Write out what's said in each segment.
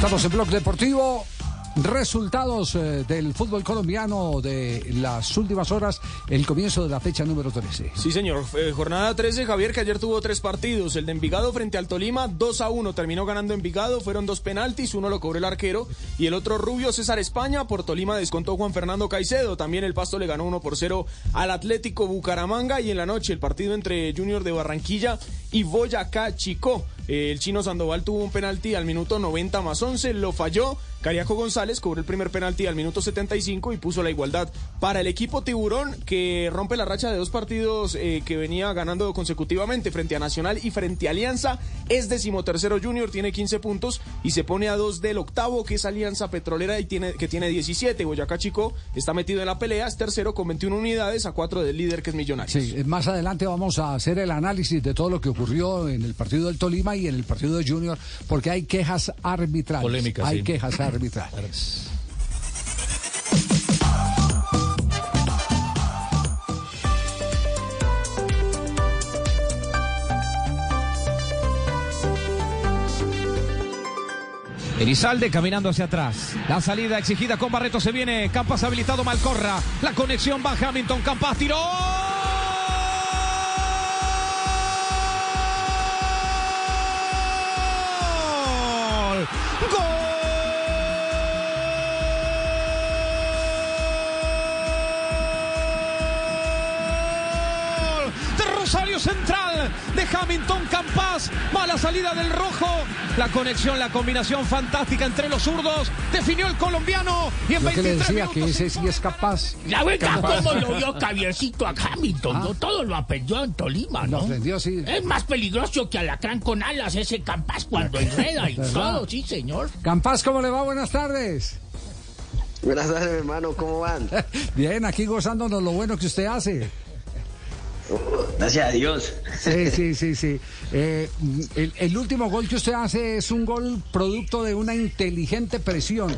Estamos en Blog Deportivo. Resultados eh, del fútbol colombiano de las últimas horas, el comienzo de la fecha número 13. Sí, señor. Eh, jornada 13, Javier, que ayer tuvo tres partidos. El de Envigado frente al Tolima, 2 a 1. Terminó ganando Envigado. Fueron dos penaltis, uno lo cobró el arquero. Y el otro Rubio César España. Por Tolima descontó Juan Fernando Caicedo. También el Pasto le ganó 1 por 0 al Atlético Bucaramanga. Y en la noche, el partido entre Junior de Barranquilla y Boyacá Chico. El chino Sandoval tuvo un penalti al minuto 90 más 11, lo falló. Cariaco González cobró el primer penalti al minuto 75 y puso la igualdad para el equipo Tiburón que rompe la racha de dos partidos eh, que venía ganando consecutivamente frente a Nacional y frente a Alianza. Es decimotercero Junior, tiene 15 puntos y se pone a dos del octavo que es Alianza Petrolera y tiene, que tiene 17. Boyacá Chico está metido en la pelea, es tercero con 21 unidades a cuatro del líder que es Millonarios. Sí, más adelante vamos a hacer el análisis de todo lo que ocurrió en el partido del Tolima en el partido de Junior porque hay quejas arbitrales. Polémicas, hay sí. quejas arbitrales. Elizalde caminando hacia atrás. La salida exigida con Barreto se viene. Campas habilitado Malcorra. La conexión va Hamilton. Campas tiró. Central, de Hamilton Campas, mala salida del rojo, la conexión, la combinación fantástica entre los zurdos, definió el colombiano y en Yo que le 23 decía que ese sí es capaz. La verdad, Capaz. ¿cómo lo vio Javiercito a Hamilton? Ah. No todo lo aprendió en Tolima, Lo ¿no? aprendió, sí. Es más peligroso que Alacrán con alas ese Campas cuando enreda y todo, sí, señor. Campas, ¿cómo le va? Buenas tardes. Buenas tardes, hermano, ¿cómo van? Bien, aquí gozándonos lo bueno que usted hace. Gracias a Dios. Sí, sí, sí, sí. Eh, el, último gol que usted hace es un gol producto de una inteligente presión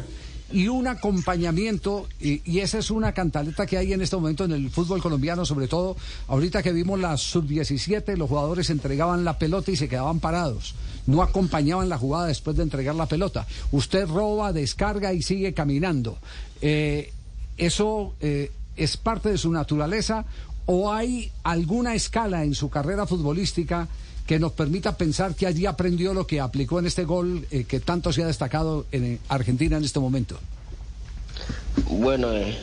y un acompañamiento, y, y esa es una cantaleta que hay en este momento en el fútbol colombiano, sobre todo ahorita que vimos la sub-17, los jugadores entregaban la pelota y se quedaban parados, no acompañaban la jugada después de entregar la pelota. Usted roba, descarga y sigue caminando. Eh, ¿Eso eh, es parte de su naturaleza o hay alguna escala en su carrera futbolística que nos permita pensar que allí aprendió lo que aplicó en este gol eh, que tanto se ha destacado en eh, Argentina en este momento? Bueno, eh,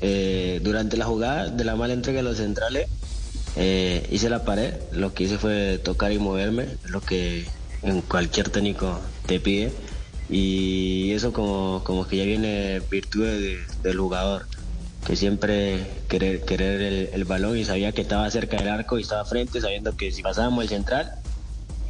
eh, durante la jugada de la mala entrega de los centrales, hice la pared. Lo que hice fue tocar y moverme, lo que en cualquier técnico te pide. Y eso como, como que ya viene virtud de- del jugador, que siempre querer, querer el, balón y sabía que estaba cerca del arco y estaba frente, sabiendo que si pasábamos el central,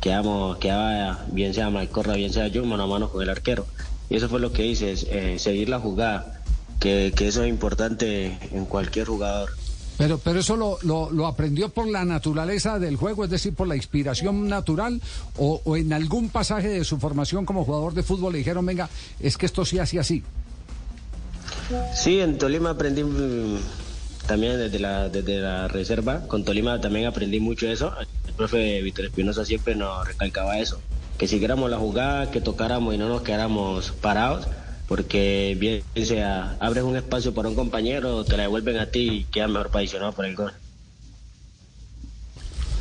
quedamos, quedaba bien sea Malcorra, bien sea yo, mano a mano con el arquero. Y eso fue lo que hice, eh, seguir la jugada, que, que eso es importante en cualquier jugador. Pero, pero eso lo, lo, lo aprendió por la naturaleza del juego, es decir, por la inspiración natural, o, o en algún pasaje de su formación como jugador de fútbol le dijeron, venga, es que esto sí así así. Sí, en Tolima aprendí mm, también desde la, desde la reserva, con Tolima también aprendí mucho eso. El profe Víctor Espinosa siempre nos recalcaba eso, que siguiéramos la jugada, que tocáramos y no nos quedáramos parados, porque bien sea, abres un espacio para un compañero, te la devuelven a ti y queda mejor posicionado por el gol.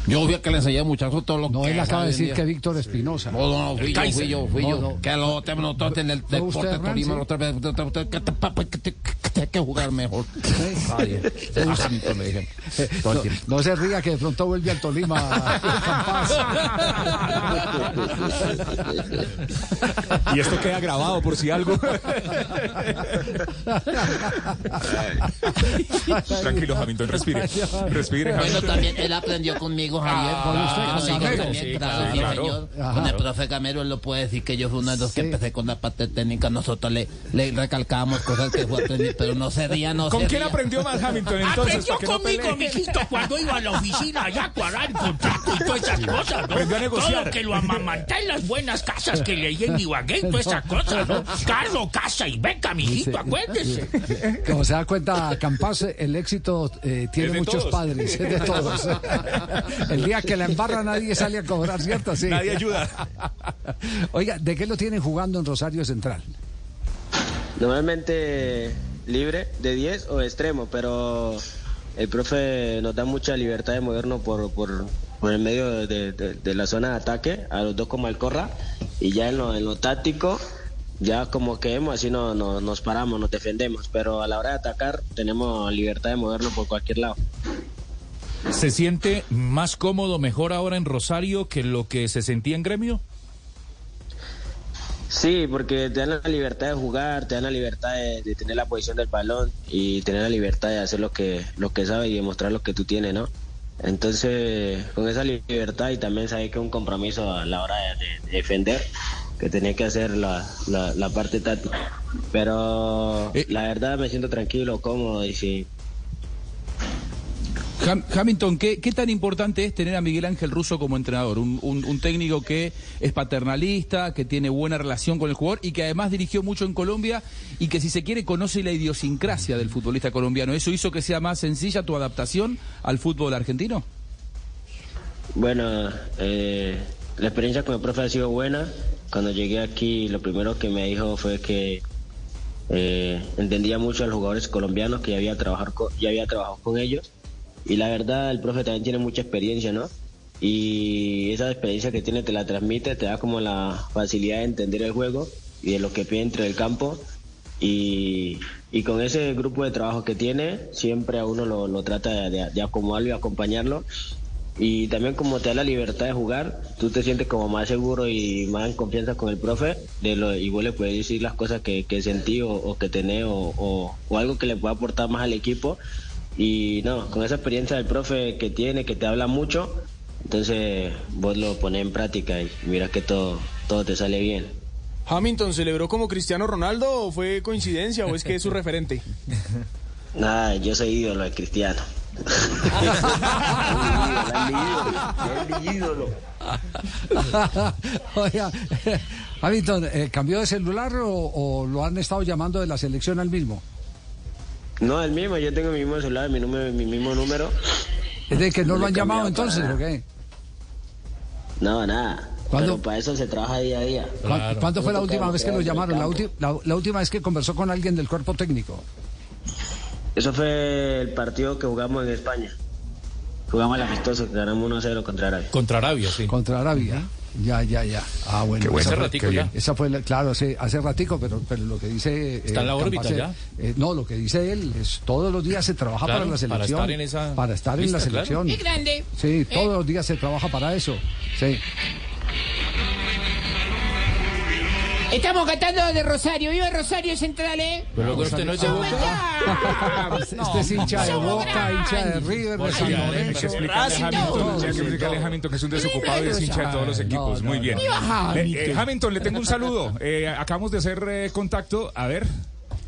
Yo fui el que le enseñé muchachos todo lo No, que él acaba de decir Dios. que Víctor Espinosa. No, no, no, fui yo, fui yo, fui No, yo. no. Que lo te notó en el ¿Fue usted, deporte Hernán, Tolima, otra vez, hay que jugar mejor. A todo el No, no se ría que de pronto vuelve al Tolima. Y esto queda grabado por si algo. Tranquilo, Hamilton, respire. Respire, Bueno, también él aprendió conmigo, Javier. con usted, Ah, con sí, Gamero. también, Sí, claro, claro, sí, claro. señor. Ajá. Con el profe Gamero, él lo puede decir que yo fui uno de los que empecé con la parte técnica. Nosotros le, le recalcábamos cosas que fue aprendido, pero no se ría, no ¿Con se quién ría. aprendió más Hamilton entonces? Aprendió para que no conmigo, mijito, cuando iba a la oficina allá a cuadrar el contrato y todas esas cosas, ¿no? Aprendió a negociar. Todo que lo amamanté en las buenas casas que leí en Ibagué y todas esas cosas, ¿no? Carro, casa y beca, mijito, acuérdese. Como se da cuenta, Campas, el éxito eh, tiene muchos todos. padres, es de todos. El día que la embarra nadie sale a cobrar, ¿cierto? Sí. Nadie ayuda. Oiga, ¿de qué lo tienen jugando en Rosario Central? Normalmente libre de 10 o extremo, pero el profe nos da mucha libertad de movernos por, por, por el medio de, de- de la zona de ataque, a los dos como el corra, y ya en lo, en lo táctico, ya como que hemos, así no, no- nos paramos, nos defendemos, pero a la hora de atacar tenemos libertad de movernos por cualquier lado. ¿Se siente más cómodo, mejor ahora en Rosario que lo que se sentía en gremio? Sí, porque te dan la libertad de jugar, te dan la libertad de, de tener la posición del balón y tener la libertad de hacer lo que lo que sabes y demostrar lo que tú tienes, ¿no? Entonces, con esa libertad y también sabes que es un compromiso a la hora de, de defender, que tenés que hacer la, la, la parte táctica. Pero la verdad me siento tranquilo, cómodo y sí. Ham- Hamilton, ¿qué, tan importante es tener a Miguel Ángel Russo como entrenador? Un, técnico que es paternalista, que tiene buena relación con el jugador y que además dirigió mucho en Colombia y que si se quiere conoce la idiosincrasia del futbolista colombiano. ¿Eso hizo que sea más sencilla tu adaptación al fútbol argentino? Bueno, eh, la experiencia con el profe ha sido buena. Cuando llegué aquí, lo primero que me dijo fue que eh, entendía mucho a los jugadores colombianos, que ya había, trabajar co- ya había trabajado con ellos. Y la verdad, el profe también tiene mucha experiencia, ¿no? Y esa experiencia que tiene te la transmite, te da como la facilidad de entender el juego y de lo que pide entre el campo. Y, y con ese grupo de trabajo que tiene, siempre a uno lo, lo trata de, de- acomodarlo y acompañarlo. Y también como te da la libertad de jugar, tú te sientes como más seguro y más en confianza con el profe, de lo, y le puedes decir las cosas que, que sentí o, o que tenés o, o- o algo que le pueda aportar más al equipo. Y no, con esa experiencia del profe que tiene, que te habla mucho, entonces vos lo pones en práctica y miras que todo, todo te sale bien. Hamilton celebró como Cristiano Ronaldo o fue coincidencia o es que es su referente. Nada, yo soy ídolo de Cristiano. es mi ídolo. Oiga, Hamilton, eh, ¿cambió de celular o, o lo han estado llamando de la selección al mismo? No, el mismo, yo tengo mi mismo celular, mi, número, mi mismo número. ¿Es de que no No lo han llamado entonces o qué? No, nada. ¿Cuándo? Pero para eso se trabaja día a día. ¿Cuándo, cuándo fue la última vez que lo llamaron? La, ulti- la- la última vez que conversó con alguien del cuerpo técnico. Eso fue el partido que jugamos en España. Jugamos el amistoso, que ganamos 1-0 contra Arabia. Contra Arabia, sí. Contra Arabia. Ya, ya, ya. Ah, bueno. Qué bueno, esa hace fue- ratico ya. Esa fue, la- claro, hace, hace ratico, pero, pero lo que dice... Está en la órbita ya. eh, no, lo que dice él es todos los días se trabaja Claro, para la para selección. estar en esa Para estar en la claro. selección. Grande. Sí, todos los días se trabaja para eso. Sí. Estamos cantando de Rosario. ¡Viva Rosario Central, eh! Pero que usted no es de Boca. Este es hincha de Boca, hincha de River, de San Hay que Lorenzo. explicarle a Hamilton, hay que explicarle a Hamilton que es un desocupado y es hincha de todos los equipos. Muy bien. Le- eh, Hamilton, le tengo un saludo. Eh, acabamos de hacer eh, contacto. A ver,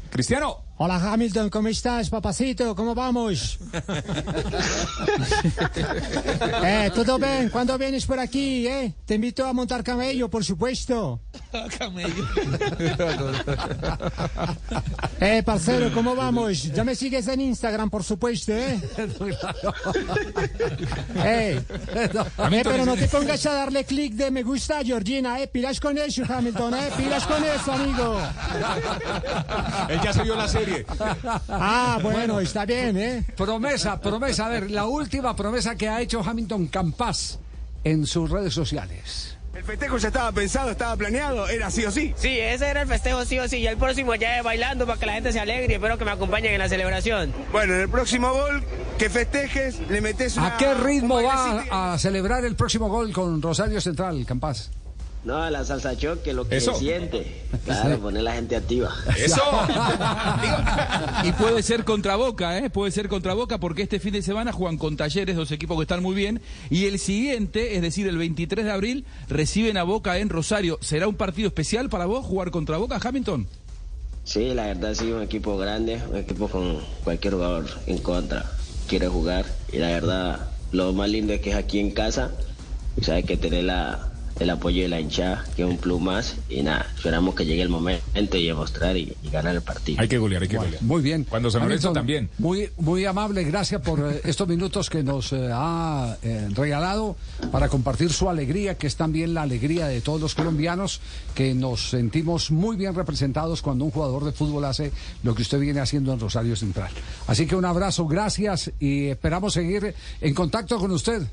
Cristiano. Hola Hamilton, ¿cómo estás, papacito? ¿Cómo vamos? eh, ¿Todo bien? ¿Cuándo vienes por aquí, eh? Te invito a montar camello, por supuesto. eh, parcero, ¿cómo vamos? Ya me sigues en Instagram, por supuesto, eh. eh, eh, pero no te pongas a darle clic de me gusta a Georgina, eh. Pilas con eso, Hamilton, eh. Pilas con eso, amigo. Él ya se vio la serie. Ah, bueno, está bien, ¿eh? Promesa, promesa. A ver, la última promesa que ha hecho Hamilton Campas en sus redes sociales. El festejo ya estaba pensado, estaba planeado, era sí o sí. Sí, ese era el festejo sí o sí. Y el próximo ya es bailando para que la gente se alegre y espero que me acompañen en la celebración. Bueno, en el próximo gol que festejes, le metes una... ¿A qué ritmo va a celebrar el próximo gol con Rosario Central, Campas? No, la salsa choque, lo que Eso. siente. Claro, poner la gente activa. Eso. y puede ser contra Boca, ¿eh? Puede ser contra Boca porque este fin de semana juegan con Talleres, dos equipos que están muy bien. Y el siguiente, es decir, el 23 de abril, reciben a Boca en Rosario. ¿Será un partido especial para vos jugar contra Boca, Hamilton? Sí, la verdad sí, un equipo grande, un equipo con cualquier jugador en contra. Quiere jugar y la verdad lo más lindo es que es aquí en casa y sabes que tener la, el apoyo de la hinchada, que es un plus más. Y nada, esperamos que llegue el momento y demostrar y, y ganar el partido. Hay que golear, hay que golear. Muy bien. Cuando Lorenzo Hamilton, también. Muy, muy amable, gracias por eh, estos minutos que nos eh, ha eh, regalado para compartir su alegría, que es también la alegría de todos los colombianos, que nos sentimos muy bien representados cuando un jugador de fútbol hace lo que usted viene haciendo en Rosario Central. Así que un abrazo, gracias y esperamos seguir en contacto con usted.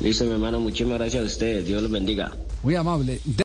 Listo, mi hermano, muchísimas gracias a ustedes. Dios los bendiga. Muy amable.